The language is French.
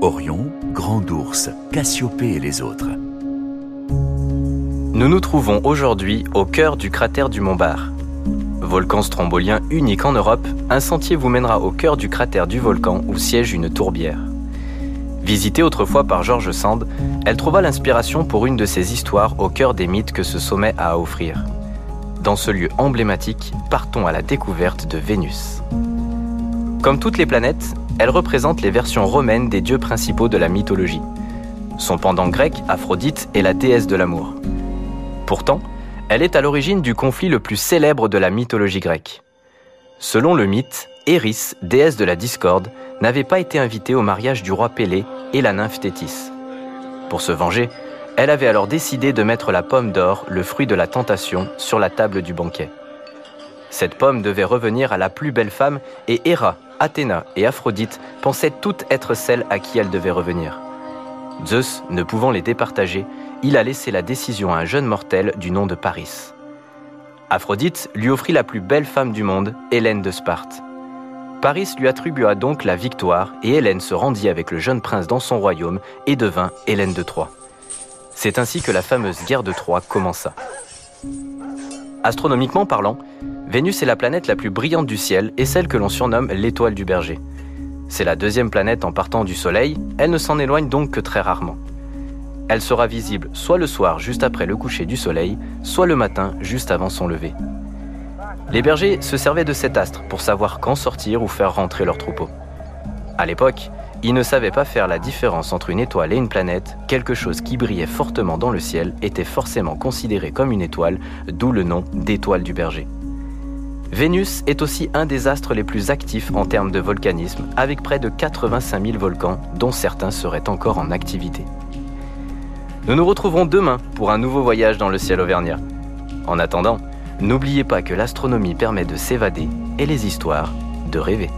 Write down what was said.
Orion, Grand Ours, Cassiopée et les autres. Nous nous trouvons aujourd'hui au cœur du cratère du Mont Bar. Volcan strombolien unique en Europe, un sentier vous mènera au cœur du cratère du volcan où siège une tourbière. Visitée autrefois par George Sand, elle trouva l'inspiration pour une de ses histoires au cœur des mythes que ce sommet a à offrir. Dans ce lieu emblématique, partons à la découverte de Vénus. Comme toutes les planètes, elle représente les versions romaines des dieux principaux de la mythologie. Son pendant grec, Aphrodite, est la déesse de l'amour. Pourtant, elle est à l'origine du conflit le plus célèbre de la mythologie grecque. Selon le mythe, Eris, déesse de la discorde, n'avait pas été invitée au mariage du roi Pélée et la nymphe Thétis. Pour se venger, elle avait alors décidé de mettre la pomme d'or, le fruit de la tentation, sur la table du banquet. Cette pomme devait revenir à la plus belle femme et Héra, Athéna et Aphrodite pensaient toutes être celles à qui elle devait revenir. Zeus, ne pouvant les départager, il a laissé la décision à un jeune mortel du nom de Paris. Aphrodite lui offrit la plus belle femme du monde, Hélène de Sparte. Paris lui attribua donc la victoire et Hélène se rendit avec le jeune prince dans son royaume et devint Hélène de Troie. C'est ainsi que la fameuse guerre de Troie commença. Astronomiquement parlant, Vénus est la planète la plus brillante du ciel et celle que l'on surnomme l'étoile du berger. C'est la deuxième planète en partant du Soleil, elle ne s'en éloigne donc que très rarement. Elle sera visible soit le soir juste après le coucher du Soleil, soit le matin juste avant son lever. Les bergers se servaient de cet astre pour savoir quand sortir ou faire rentrer leurs troupeaux. À l'époque, ils ne savaient pas faire la différence entre une étoile et une planète, quelque chose qui brillait fortement dans le ciel était forcément considéré comme une étoile, d'où le nom d'étoile du berger. Vénus est aussi un des astres les plus actifs en termes de volcanisme, avec près de 85 000 volcans, dont certains seraient encore en activité. Nous nous retrouverons demain pour un nouveau voyage dans le ciel auvergnat. En attendant, n'oubliez pas que l'astronomie permet de s'évader et les histoires de rêver.